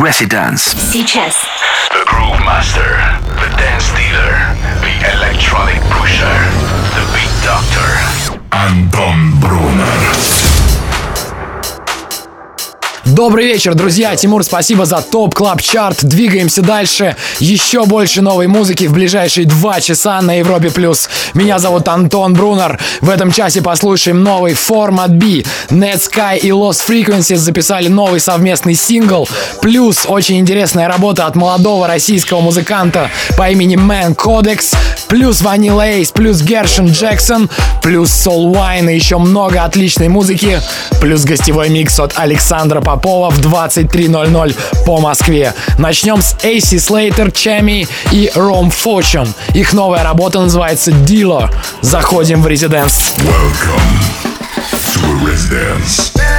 Residence. Сейчас. The Groove Master, the Dance Dealer, the Electronic Pusher, the Beat Doctor. Anton Brunner. Добрый вечер, друзья. Тимур, спасибо за топ клаб чарт. Двигаемся дальше. Еще больше новой музыки в ближайшие два часа на Европе плюс. Меня зовут Антон Брунер. В этом часе послушаем новый формат B. Netsky и Lost Frequencies записали новый совместный сингл. Плюс очень интересная работа от молодого российского музыканта по имени Man Codex. Плюс Vanilla Ace, плюс Гершин Джексон, плюс Soul Wine и еще много отличной музыки. Плюс гостевой микс от Александра Попова в 23.00 по Москве. Начнем с AC Slater, Чами и Rome Fortune. Их новая работа называется Dealer. Заходим в резиденс. Welcome to a residence.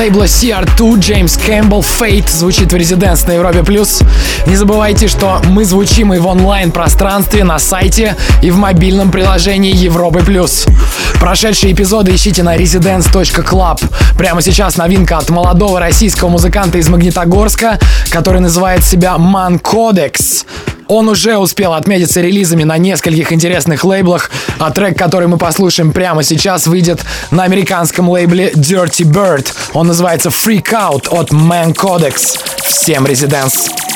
Лейбла CR2 Джеймс Кэмпбелл Fate звучит в Резиденс на Европе+. плюс. Не забывайте, что мы звучим и в онлайн-пространстве, на сайте и в мобильном приложении Европы+. плюс. Прошедшие эпизоды ищите на residence.club. Прямо сейчас новинка от молодого российского музыканта из Магнитогорска, который называет себя Man Codex. Он уже успел отметиться релизами на нескольких интересных лейблах, а трек, который мы послушаем прямо сейчас, выйдет на американском лейбле Dirty Bird. Он называется Freak Out от Man Codex. Всем резиденс!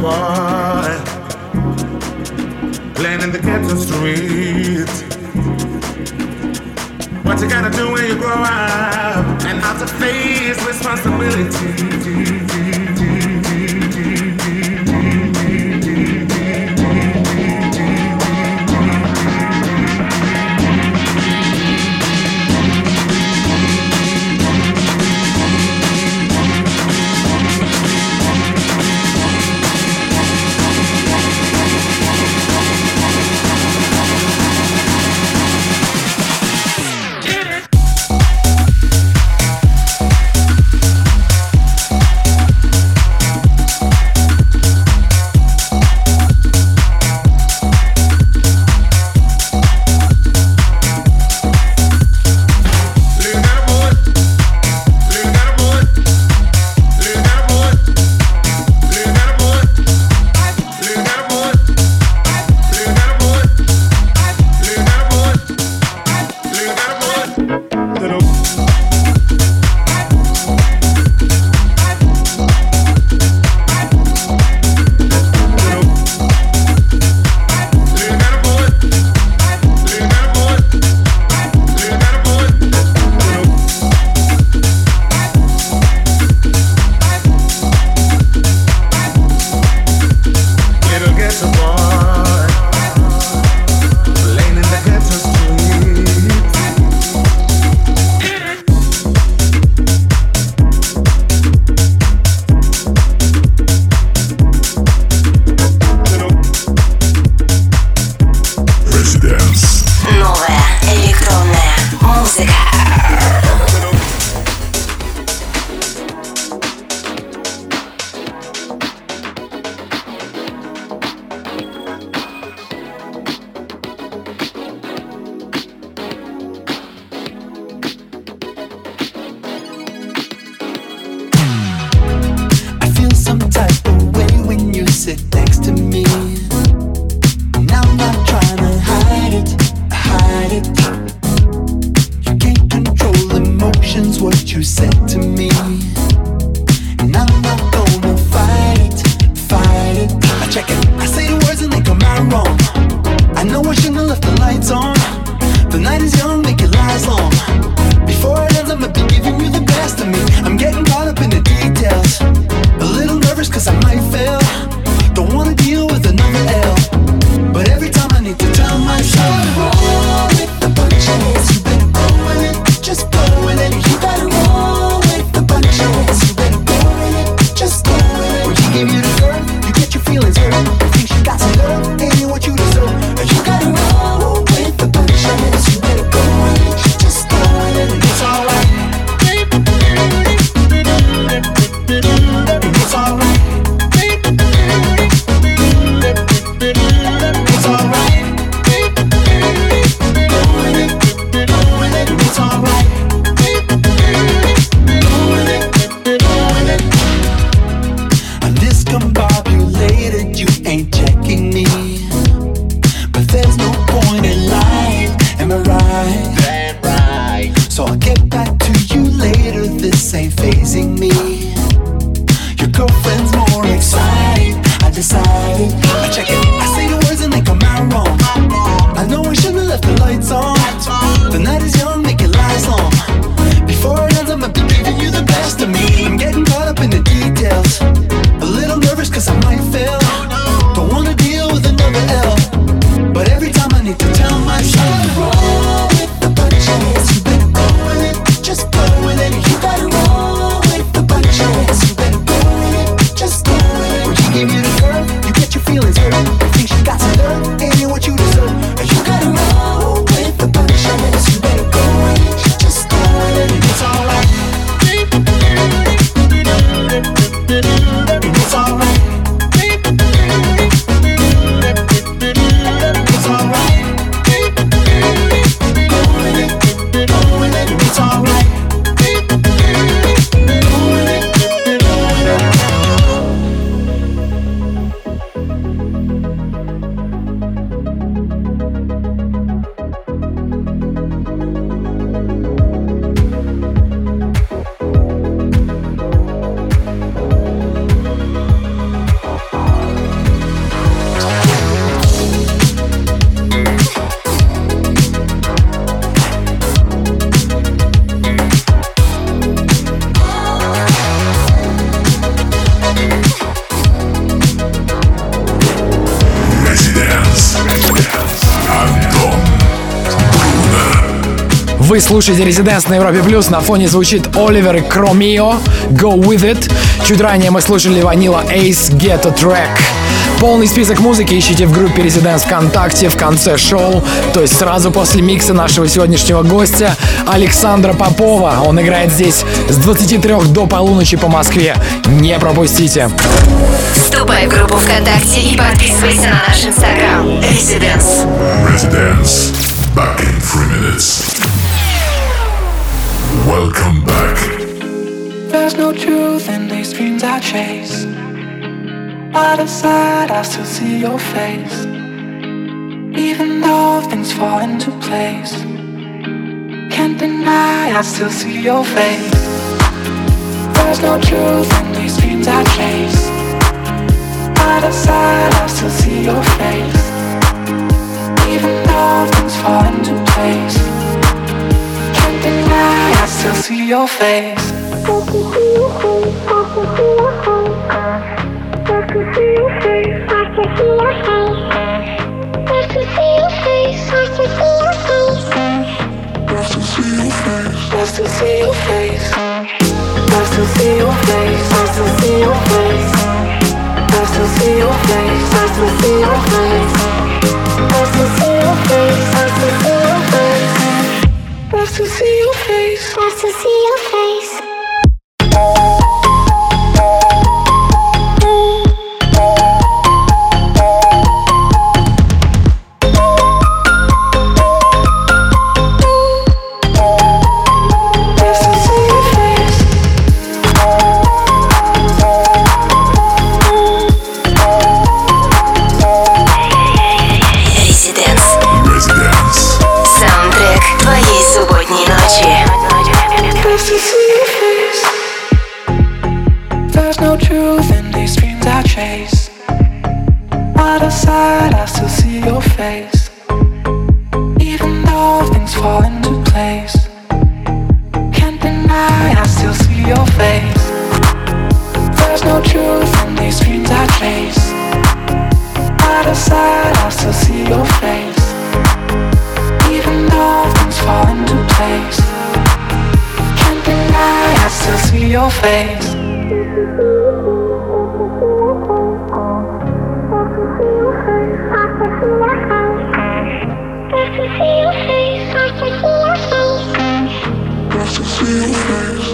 Boy playing in the ghetto street. What you gotta do when you grow up and have to face responsibility. Вы слушаете Резиденс на Европе Плюс. На фоне звучит Оливер и Кромио. Go with it. Чуть ранее мы слушали Ванила Ace Get a Track. Полный список музыки ищите в группе Резиденс ВКонтакте в конце шоу, то есть сразу после микса нашего сегодняшнего гостя Александра Попова. Он играет здесь с 23 до полуночи по Москве. Не пропустите. Вступай в группу ВКонтакте и подписывайся на наш инстаграм. Residence. Residence. Back in three minutes. Welcome back. There's no truth in these dreams I chase. Out of sight, I still see your face. Even though things fall into place, can't deny I still see your face. There's no truth in these dreams I chase. Out of sight, I still see your face. Even though things fall into place, can't deny I still see your face. I can see your face. I can see your face. I can see your face. I can see your face. I can see your face. I can see your face. Nice to see your face. Nice to see your face. Nice to see your face. Nice to see your face. Nice to see your face. To see. Narcissism.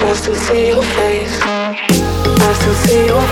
To see your face. Just to see your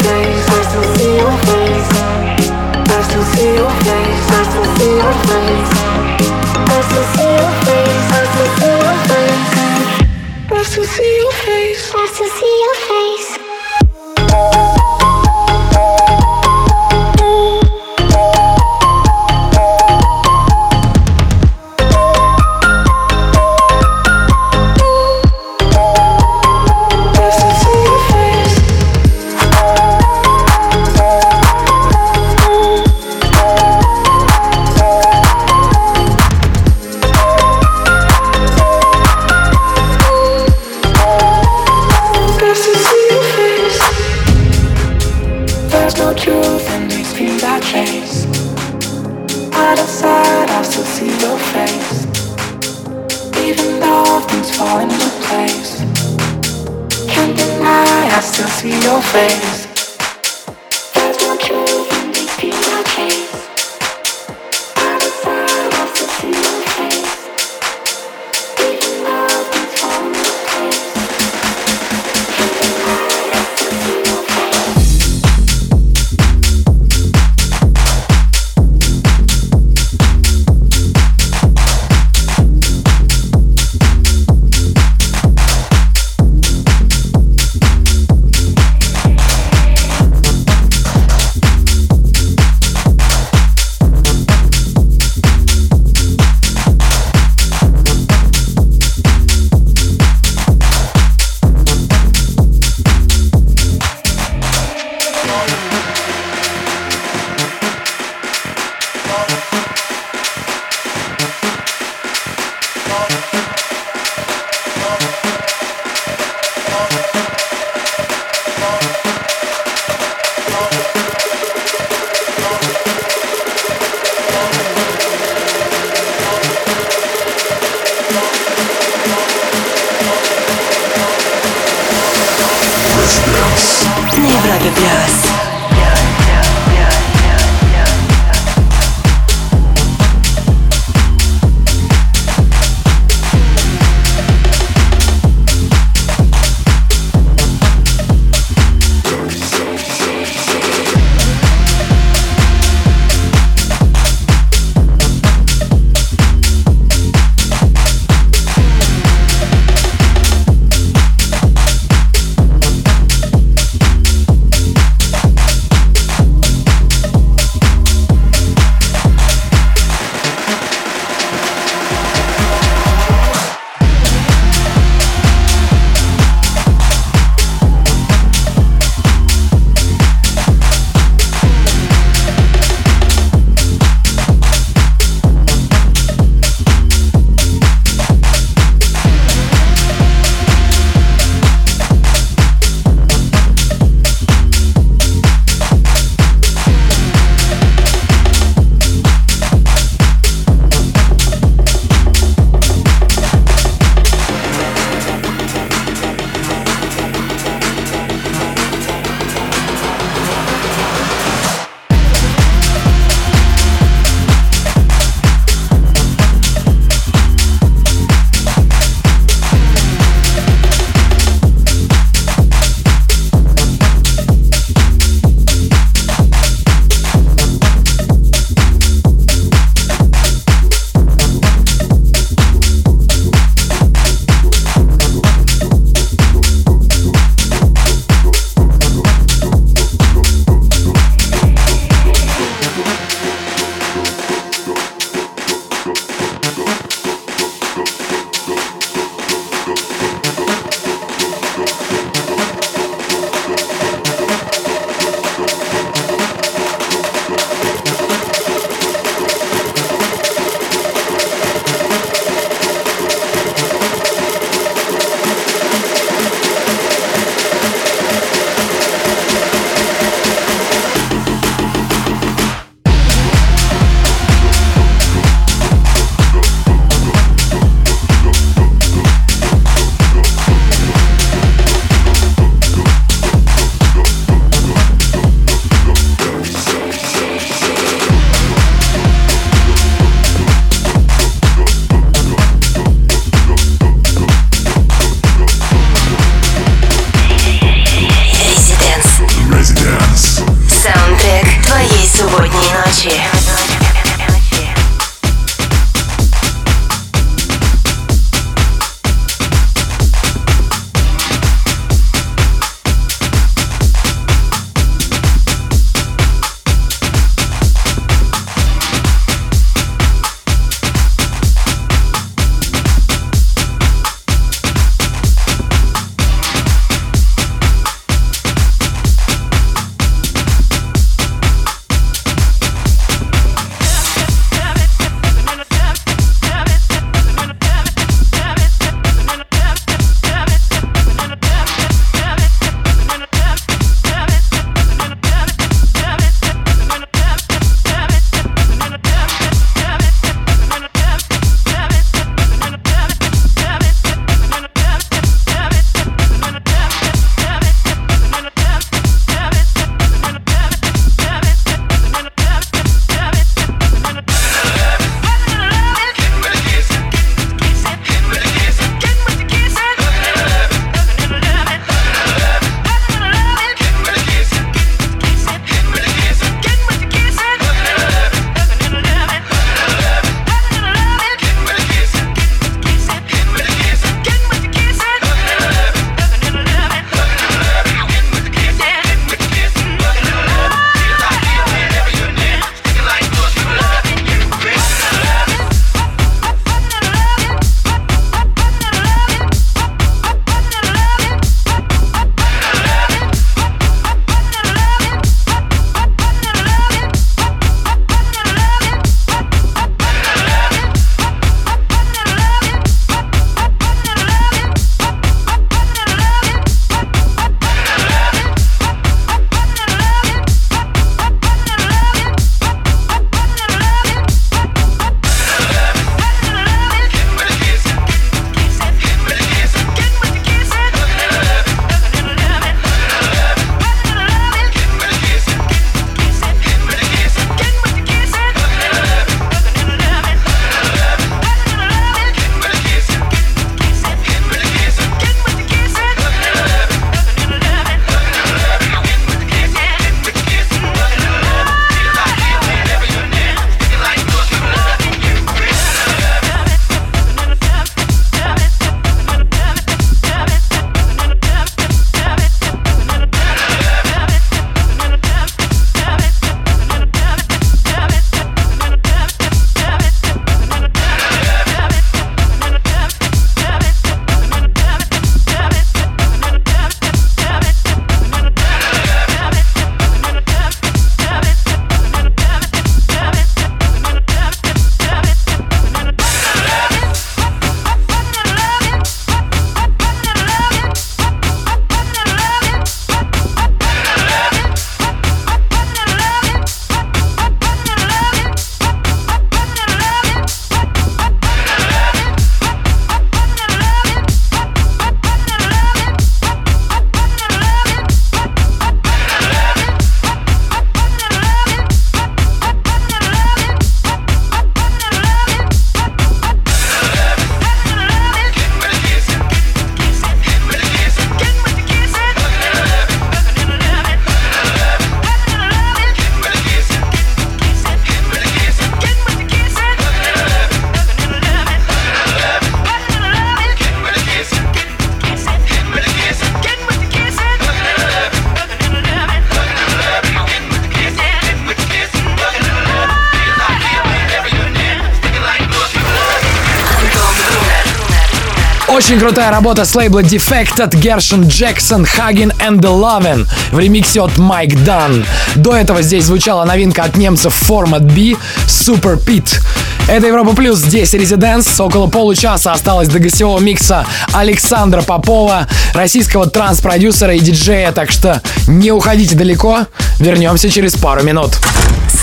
Очень крутая работа с лейбла Defected, Гершин Джексон, Хаген and the Lovin в ремиксе от Майк Дан. До этого здесь звучала новинка от немцев Format B Super Pit. Это Европа Плюс, здесь Резиденс. Около получаса осталось до гостевого микса Александра Попова, российского транс-продюсера и диджея, так что не уходите далеко, вернемся через пару минут.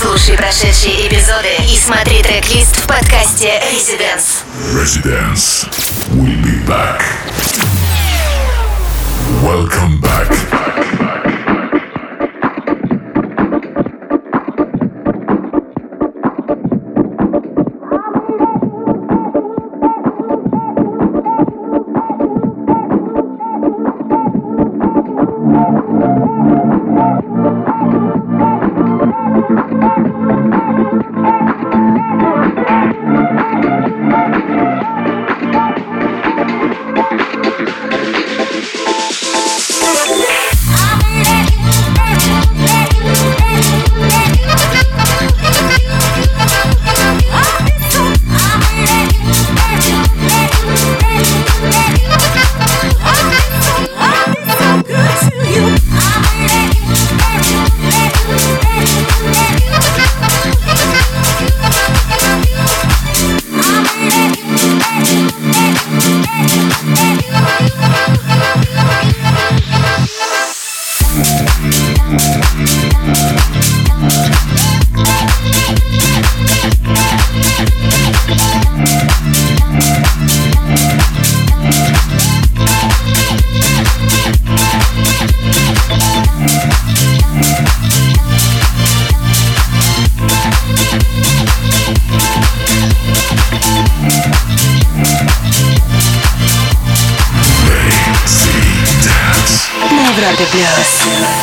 Слушай прошедшие эпизоды и смотри трек-лист в подкасте Residence. Residence. We'll be back. Welcome back. Европе Плюс.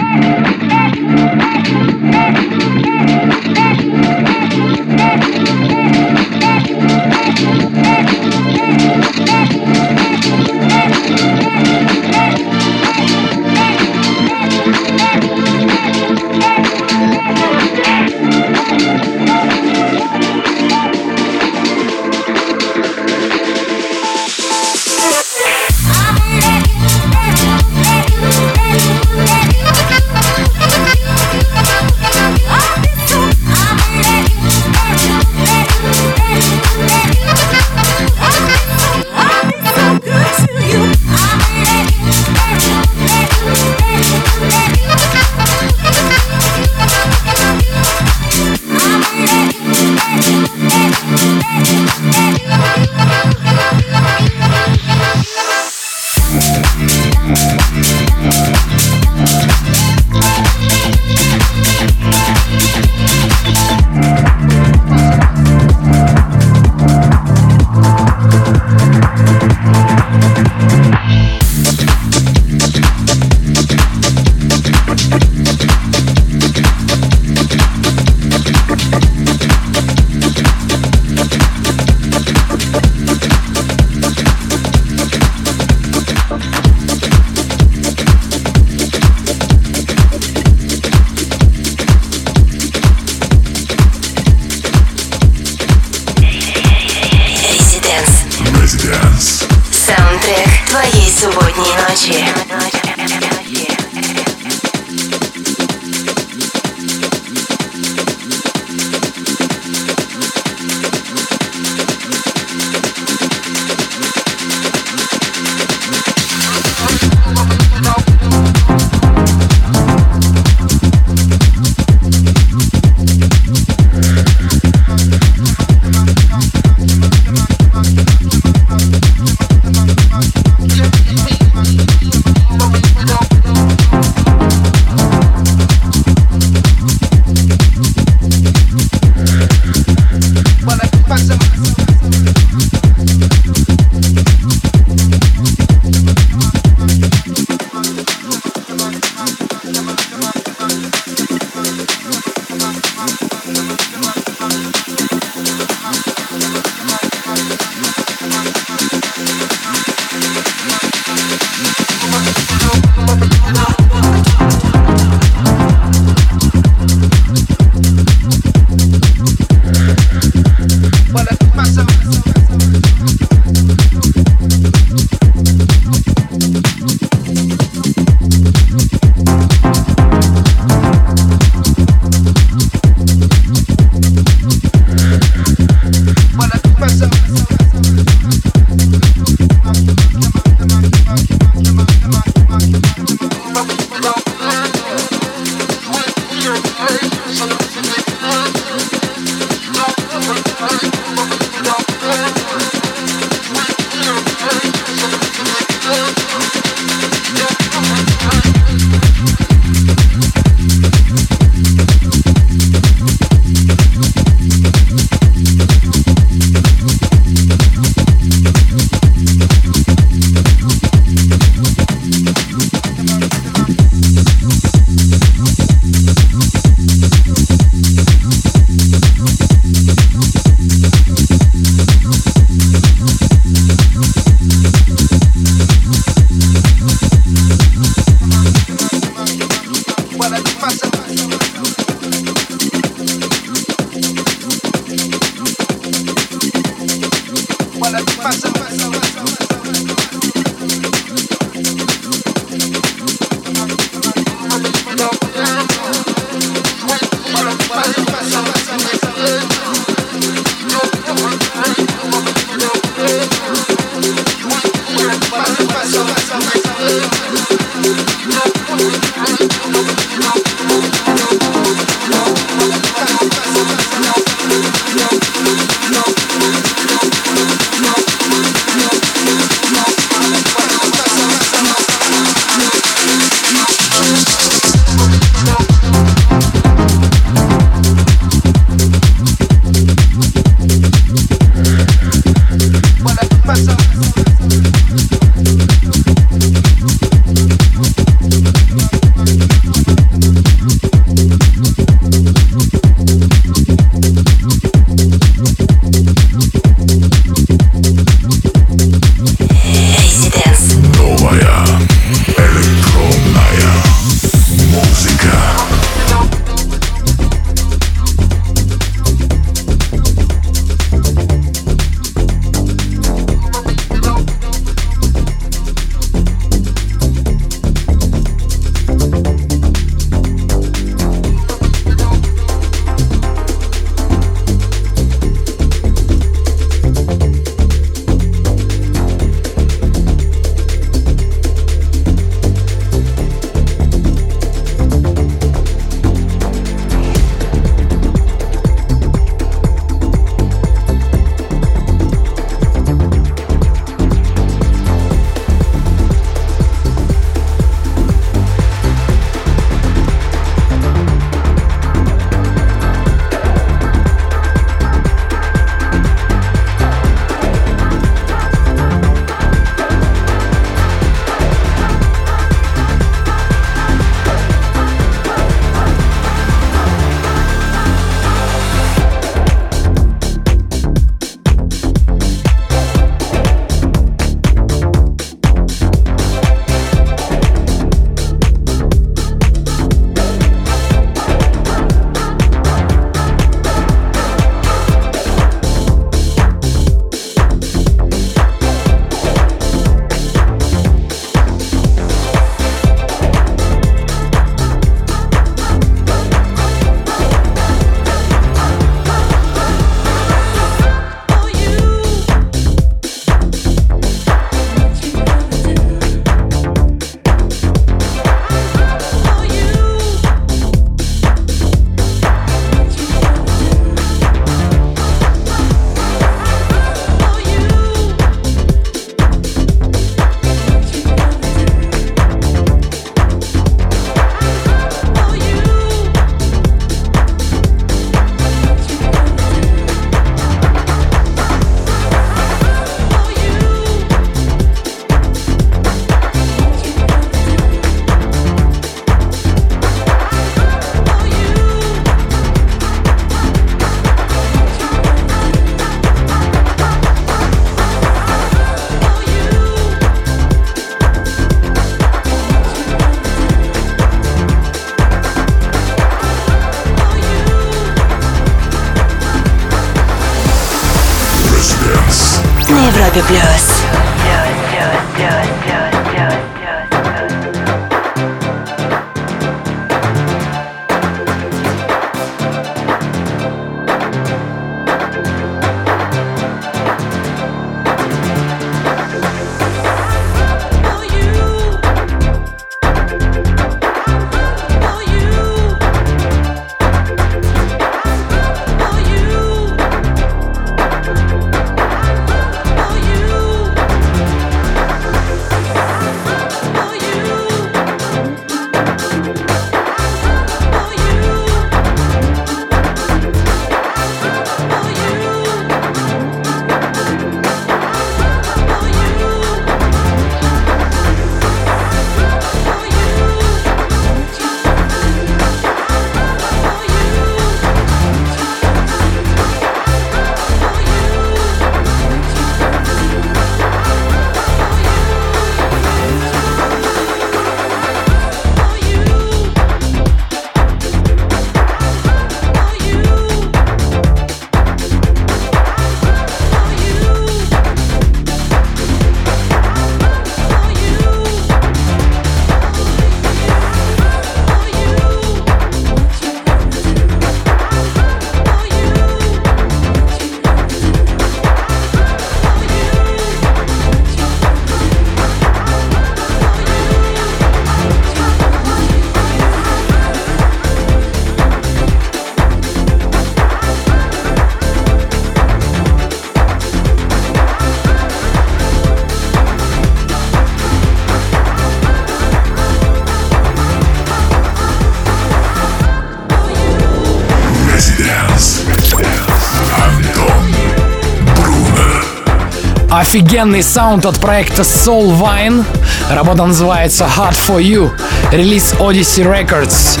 Офигенный саунд от проекта Soul Vine. Работа называется Hard For You. Релиз Odyssey Records.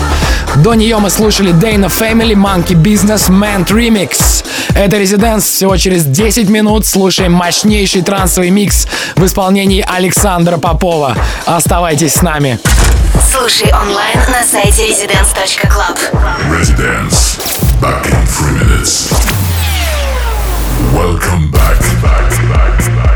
До нее мы слушали Dana Family, Monkey Business, Mant Remix. Это Резиденс. Всего через 10 минут слушаем мощнейший трансовый микс в исполнении Александра Попова. Оставайтесь с нами. Слушай онлайн на сайте residence.club. Residence. Back in three minutes. Welcome back. back, back, back.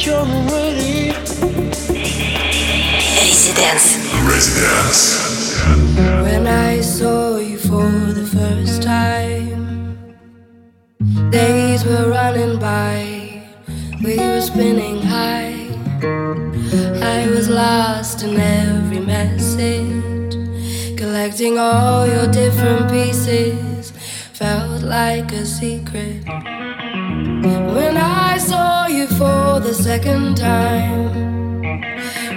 Residence. Residence. When I saw you for the first time, days were running by, we were spinning high. I was lost in every message, collecting all your different pieces, felt like a secret. When I saw you for the second time.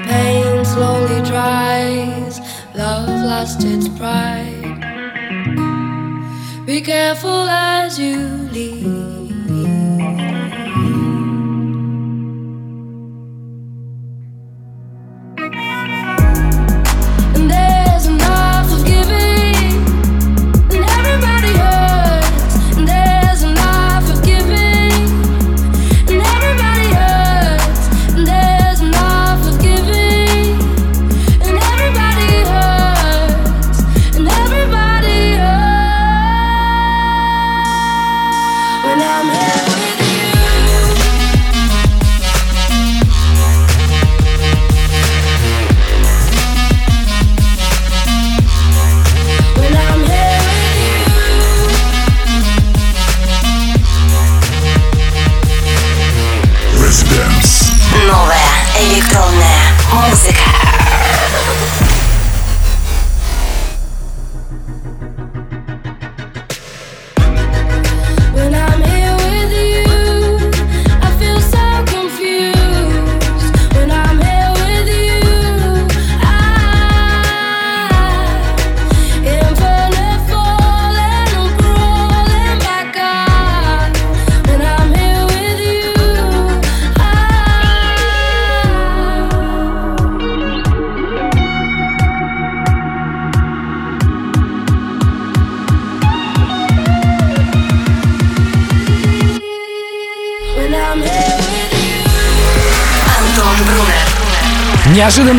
Pain slowly dries, love lost its pride. Be careful as you leave.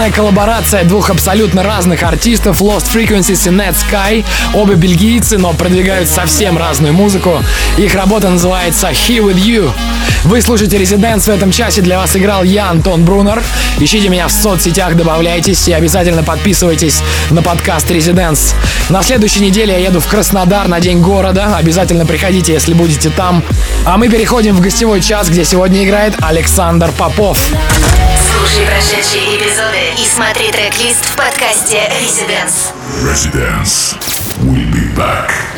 Неожиданная коллаборация двух абсолютно разных артистов Lost Frequencies и Net Sky. Обе бельгийцы, но продвигают совсем разную музыку. Их работа называется He With You. Вы слушаете Резиденс в этом часе. Для вас играл я, Антон Брунер. Ищите меня в соцсетях, добавляйтесь и обязательно подписывайтесь на подкаст Резиденс. На следующей неделе я еду в Краснодар на День города. Обязательно приходите, если будете там. А мы переходим в гостевой час, где сегодня играет Александр Попов. Слушай прошедшие эпизоды и смотри трек-лист в подкасте Residence. Residence. We'll be back.